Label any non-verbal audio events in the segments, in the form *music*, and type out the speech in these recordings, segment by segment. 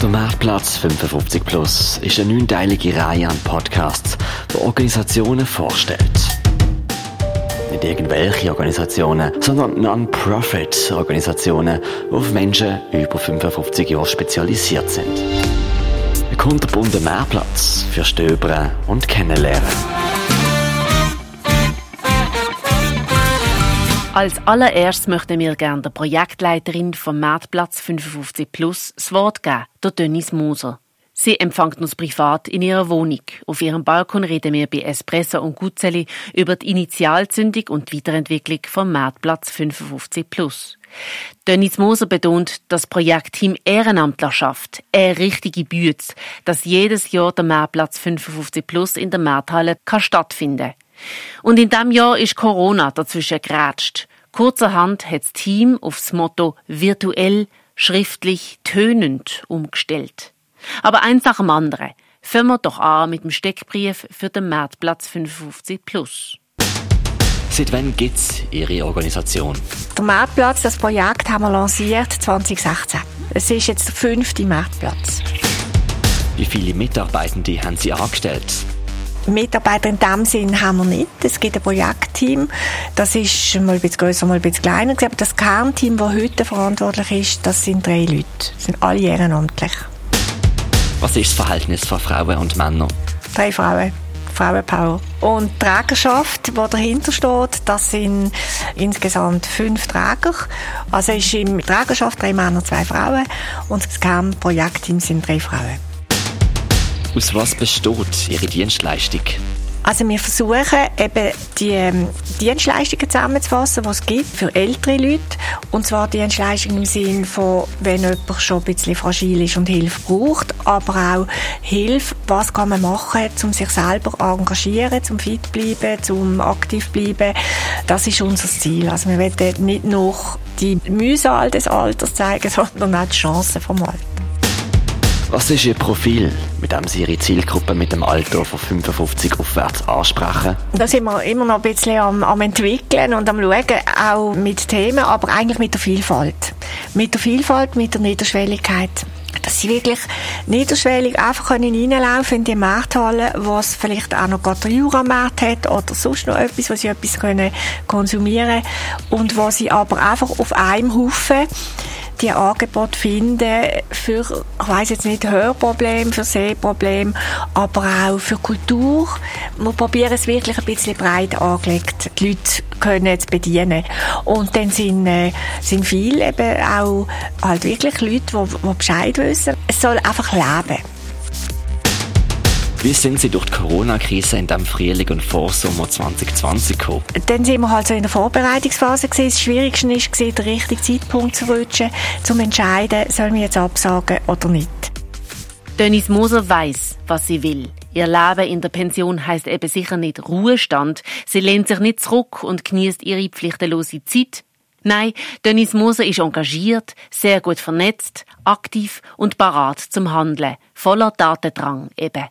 Der Marktplatz 55 Plus ist eine neunteilige Reihe an Podcasts, die Organisationen vorstellt. Nicht irgendwelche Organisationen, sondern Non-Profit-Organisationen, die auf Menschen über 55 Jahre spezialisiert sind. Ein kunterbunter Mehrplatz für Stöbern und Kennenlernen. Als allererstes möchten wir gerne der Projektleiterin vom Marktplatz 55 Plus das Wort geben, der Dennis Moser. Sie empfängt uns privat in ihrer Wohnung. Auf ihrem Balkon reden wir bei Espresso und Gutzeli über die Initialzündung und die Weiterentwicklung vom Marktplatz 55 Plus. Dennis Moser betont, das Projektteam Ehrenamtlerschaft, eine richtige Bühne, dass jedes Jahr der Marktplatz 55 Plus in der Markthalle kann stattfinden und in diesem Jahr ist Corona dazwischen geratscht. Kurzerhand hat das Team aufs Motto virtuell, schriftlich, tönend umgestellt. Aber eins nach dem anderen. Fangen wir doch an mit dem Steckbrief für den Marktplatz 55 Plus. Seit wann gibt es Ihre Organisation? Der Marktplatz, das Projekt haben wir lanciert 2016. Es ist jetzt der fünfte Marktplatz. Wie viele Mitarbeitende haben Sie angestellt? Mitarbeiter in dem Sinn haben wir nicht. Es gibt ein Projektteam. Das ist mal ein bisschen grösser, mal ein bisschen kleiner. Aber das Kernteam, das heute verantwortlich ist, das sind drei Leute. Das sind alle ehrenamtlich. Was ist das Verhältnis von Frauen und Männern? Drei Frauen. Frauenpower. Und die Trägerschaft, die dahinter steht, das sind insgesamt fünf Träger. Also ist in Trägerschaft drei Männer, zwei Frauen. Und das Kernprojektteam sind drei Frauen. Aus was besteht Ihre Dienstleistung? Also wir versuchen eben die ähm, Dienstleistungen zusammenzufassen, die es gibt für ältere Leute. Und zwar Dienstleistungen im Sinne von, wenn jemand schon ein bisschen fragil ist und Hilfe braucht, aber auch Hilfe, was kann man machen, um sich selber engagieren, um fit zu bleiben, um aktiv zu bleiben. Das ist unser Ziel. Also wir wollen nicht nur die Mühsal des Alters zeigen, *laughs* sondern auch die Chancen vom Alter. Was ist Ihr Profil, mit dem Sie Ihre Zielgruppe mit dem Alter von 55 aufwärts ansprechen? Da sind wir immer noch ein bisschen am, am entwickeln und am schauen, auch mit Themen, aber eigentlich mit der Vielfalt. Mit der Vielfalt, mit der Niederschwelligkeit dass sie wirklich niederschwellig einfach können reinlaufen in die Markthalle, was vielleicht auch noch gerade der Juramarkt hat oder sonst noch etwas, wo sie etwas können konsumieren und wo sie aber einfach auf einem Haufen die Angebote finden für, ich weiß jetzt nicht, Hörproblem, für Sehproblem, aber auch für Kultur. Wir probieren es wirklich ein bisschen breit angelegt, die Leute können zu bedienen. Und dann sind, äh, sind viele eben auch halt wirklich Leute, die Bescheid wissen. Es soll einfach leben. Wie sind Sie durch die Corona-Krise in dem Frühling und Vorsommer 2020 gekommen? Dann sind wir halt so in der Vorbereitungsphase gewesen. Das Schwierigste war, den richtigen Zeitpunkt zu rutschen, um zu entscheiden, sollen wir jetzt absagen oder nicht. Dennis Moser weiß, was sie will. Ihr Leben in der Pension heißt eben sicher nicht Ruhestand. Sie lehnt sich nicht zurück und genießt ihre pflichtenlose Zeit. Nein, Dennis Moser ist engagiert, sehr gut vernetzt, aktiv und parat zum Handeln, voller Datendrang eben.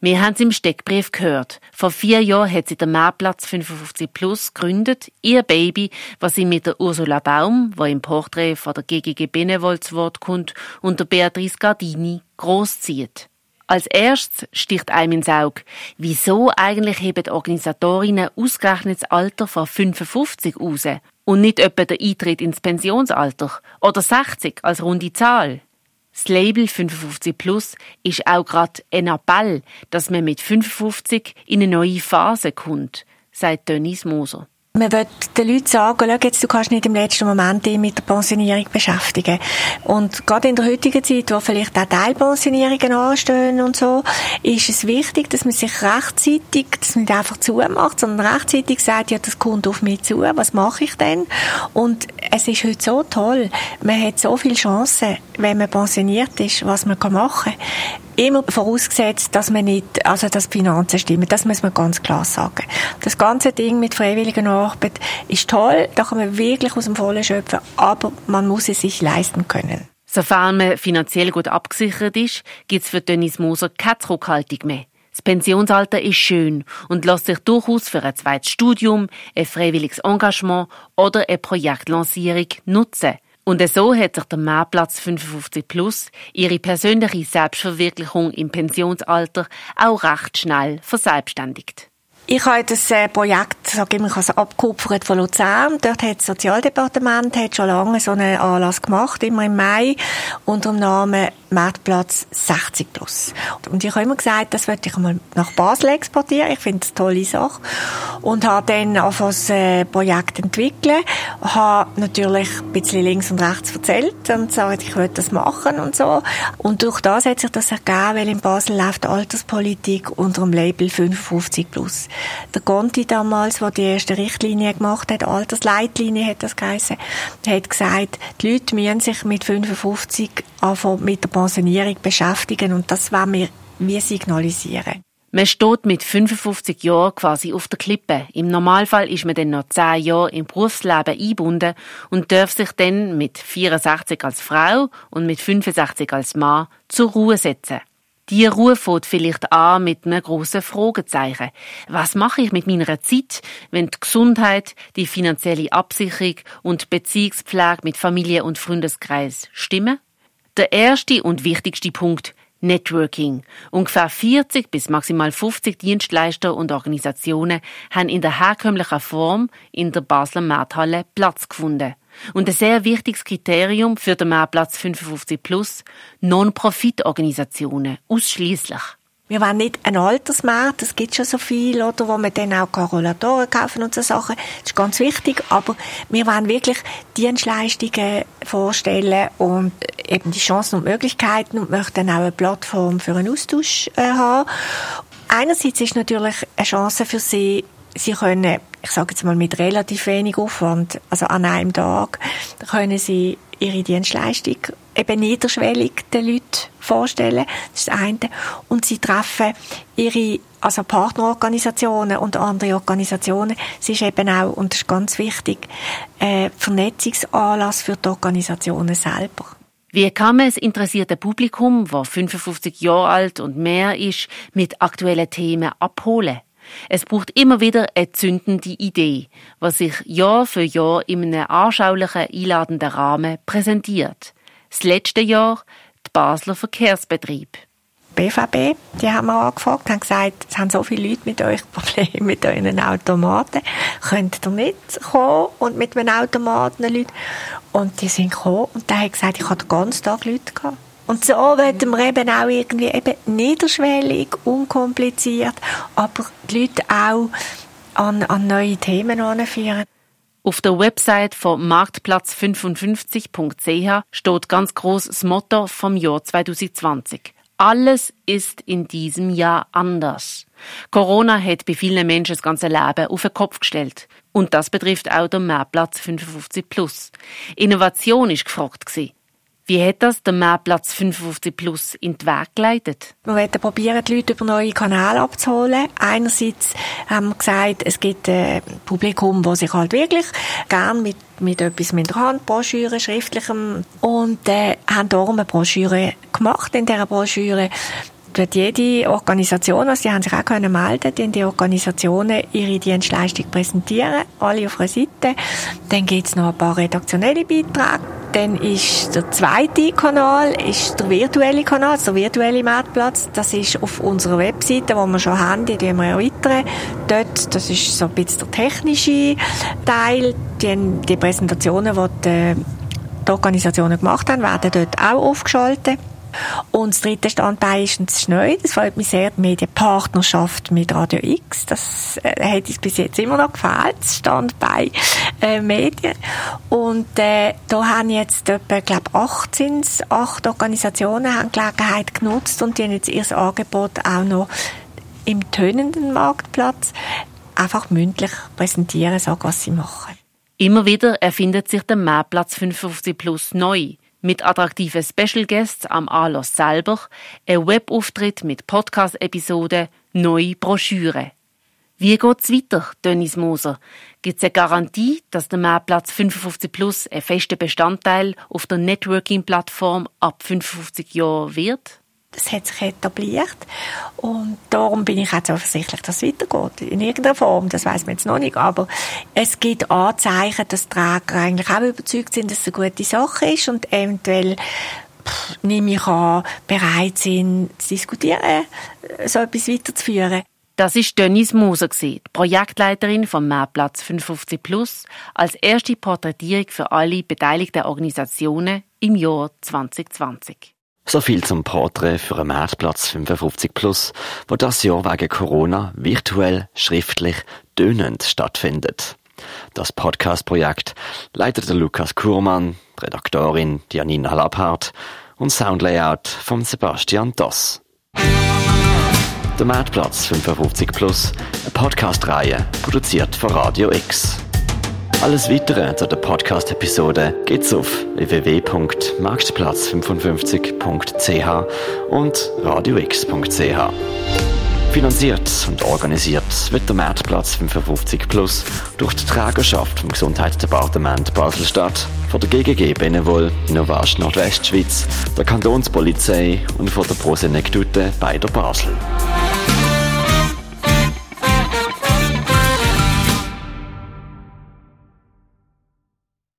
Wir haben es im Steckbrief gehört. Vor vier Jahren hat sie den Mehrplatz 55 Plus gegründet. Ihr Baby, was sie mit der Ursula Baum, wo im Porträt von der GGG Benevol zu Wort kommt, und der Beatrice Gardini großzieht. Als erstes sticht einem ins Auge, wieso eigentlich heben Organisatorinnen ausgerechnet das Alter von 55 raus und nicht etwa der Eintritt ins Pensionsalter oder 60 als runde Zahl. Das Label 55 Plus ist auch gerade ein Appell, dass man mit 55 in eine neue Phase kommt, sagt Dennis Moser. Man will den Leuten sagen, schau jetzt, du kannst nicht im letzten Moment dich mit der Pensionierung beschäftigen. Und gerade in der heutigen Zeit, wo vielleicht auch Teilpensionierungen anstehen und so, ist es wichtig, dass man sich rechtzeitig, dass man nicht einfach zumacht, sondern rechtzeitig sagt, ja, das kommt auf mich zu, was mache ich denn? Und es ist heute so toll, man hat so viele Chancen, wenn man pensioniert ist, was man machen kann. Immer vorausgesetzt, dass man nicht, also dass die Finanzen stimmen. Das muss man ganz klar sagen. Das ganze Ding mit freiwilliger Arbeit ist toll. Da kann man wirklich aus dem Vollen schöpfen. Aber man muss es sich leisten können. Sofern man finanziell gut abgesichert ist, gibt es für Dennis Moser keine Zurückhaltung mehr. Das Pensionsalter ist schön und lässt sich durchaus für ein zweites Studium, ein freiwilliges Engagement oder eine Projektlancierung nutzen. Und so hat sich der Mehrplatz 55 Plus ihre persönliche Selbstverwirklichung im Pensionsalter auch recht schnell verselbstständigt. Ich habe das äh, Projekt, sag ich, habe abgekupfert von Luzern. Dort hat das Sozialdepartement hat schon lange so einen Anlass gemacht, immer im Mai, unter dem Namen Marktplatz 60 plus. Und ich habe immer gesagt, das würde ich mal nach Basel exportieren. Ich finde das eine tolle Sache. Und habe dann auf das äh, Projekt entwickelt. Habe natürlich ein bisschen links und rechts erzählt und gesagt, ich würde das machen und so. Und durch das hat sich das ergeben, weil in Basel läuft Alterspolitik unter dem Label 55 plus. Der Conti damals, der die erste Richtlinie gemacht hat, Altersleitlinie hat das geheißen, hat gesagt, die Leute müssen sich mit 55 anfangen mit der Pensionierung beschäftigen und das wollen wir wie signalisieren. Man steht mit 55 Jahren quasi auf der Klippe. Im Normalfall ist man dann noch 10 Jahre im Berufsleben eingebunden und darf sich dann mit 64 als Frau und mit 65 als Mann zur Ruhe setzen. Die Ruhe fängt vielleicht an mit einem grossen Fragezeichen. Was mache ich mit meiner Zeit, wenn die Gesundheit, die finanzielle Absicherung und die Beziehungspflege mit Familie und Freundeskreis stimmen? Der erste und wichtigste Punkt Networking. Ungefähr 40 bis maximal 50 Dienstleister und Organisationen haben in der herkömmlichen Form in der Basler Markthalle Platz gefunden. Und ein sehr wichtiges Kriterium für den Mehrplatz 55 Plus, Non-Profit-Organisationen, ausschließlich. Wir wollen nicht ein Altersmarkt, es gibt schon so viel, oder, wo man dann auch Korrelatoren kaufen und so Sachen. Das ist ganz wichtig, aber wir wollen wirklich Dienstleistungen vorstellen und eben die Chancen und Möglichkeiten und möchten auch eine Plattform für einen Austausch äh, haben. Einerseits ist natürlich eine Chance für Sie, Sie können, ich sage jetzt mal mit relativ wenig Aufwand, also an einem Tag, können Sie Ihre Dienstleistung eben niederschwellig den Leuten vorstellen. Das ist das eine. Und Sie treffen Ihre also Partnerorganisationen und andere Organisationen. Es ist eben auch, und das ist ganz wichtig, ein Vernetzungsanlass für die Organisationen selber. Wie kann man das interessierte Publikum, das 55 Jahre alt und mehr ist, mit aktuellen Themen abholen? Es braucht immer wieder eine zündende Idee, was sich Jahr für Jahr in einem anschaulichen, einladenden Rahmen präsentiert. Das letzte Jahr der Basler Verkehrsbetrieb. BVB, die haben wir angefragt, haben gesagt, es haben so viele Leute mit euch *laughs* Probleme mit euren Automaten. Könnt ihr nicht kommen und mit einem Automaten Leute? Und die sind gekommen und der hat gesagt, ich hatte den ganzen Tag Leute gehabt. Und so wollen wir eben auch irgendwie eben niederschwellig, unkompliziert, aber die Leute auch an, an neue Themen anführen. Auf der Website von marktplatz55.ch steht ganz groß das Motto vom Jahr 2020. Alles ist in diesem Jahr anders. Corona hat bei vielen Menschen das ganze Leben auf den Kopf gestellt. Und das betrifft auch den Mehrplatz 55 Plus. Innovation ist gefragt gewesen. Wie hat das der Mehrplatz 55 Plus in den Weg geleitet? Wir wollen probieren, die Leute über neue Kanäle abzuholen. Einerseits haben wir gesagt, es gibt ein Publikum, das sich halt wirklich gern mit, mit etwas mit der Hand, Broschüre, schriftlichem, und äh, haben darum eine Broschüre gemacht. In dieser Broschüre wird jede Organisation, also die haben sich auch können melden, die, die Organisationen ihre Dienstleistung präsentieren, alle auf einer Seite. Dann gibt es noch ein paar redaktionelle Beiträge. Dann ist der zweite Kanal, ist der virtuelle Kanal, also der virtuelle Marktplatz. Das ist auf unserer Webseite, wo wir schon haben, die wir erweitern. Dort, das ist so ein bisschen der technische Teil. Die, die Präsentationen, die die, Organisationen gemacht haben, werden dort auch aufgeschaltet. Und das dritte Standbein ist das neu. Das freut mich sehr, die Medienpartnerschaft mit Radio X. Das äh, hat uns bis jetzt immer noch gefällt, das Standbein äh, Medien. Und äh, da haben jetzt etwa, glaube 18, acht Organisationen haben Gelegenheit genutzt und die haben jetzt ihr Angebot auch noch im tönenden Marktplatz einfach mündlich präsentieren, sagen, was sie machen. Immer wieder erfindet sich der Marktplatz 55 Plus neu mit attraktiven Special Guests am Anlass selber, ein Webauftritt mit Podcast-Episoden, neue Broschüre. Wie geht's weiter, Dennis Moser? Gibt's eine Garantie, dass der Mehrplatz 55 Plus ein fester Bestandteil auf der Networking-Plattform ab 55 Jahren wird? Das hat sich etabliert. Und darum bin ich auch zuversichtlich, dass es weitergeht. In irgendeiner Form, das weiß man jetzt noch nicht. Aber es gibt Anzeichen, dass Träger eigentlich auch überzeugt sind, dass es eine gute Sache ist und eventuell nehme ich an, bereit sind, zu diskutieren, so etwas weiterzuführen. Das ist Denise Moser, die Projektleiterin vom Marktplatz 55 Plus, als erste Porträtierung für alle beteiligten Organisationen im Jahr 2020. So viel zum Porträt für einen Marktplatz 55 Plus, wo das Jahr wegen Corona virtuell, schriftlich, dönend stattfindet. Das Podcast-Projekt leitet Lukas Kurmann, Redaktorin Janina Lapphardt und Soundlayout von Sebastian Doss. Der Marktplatz 55 Plus, eine Podcast-Reihe, produziert von Radio X. Alles weitere zu der Podcast-Episode geht's auf www.marktplatz55.ch und radiox.ch. Finanziert und organisiert wird der Marktplatz 55 Plus durch die Trägerschaft vom Gesundheitsdepartement Basel-Stadt, von der GGG Benevol, Innovation Nordwestschweiz, der Kantonspolizei und von der Prosenektute bei der Basel.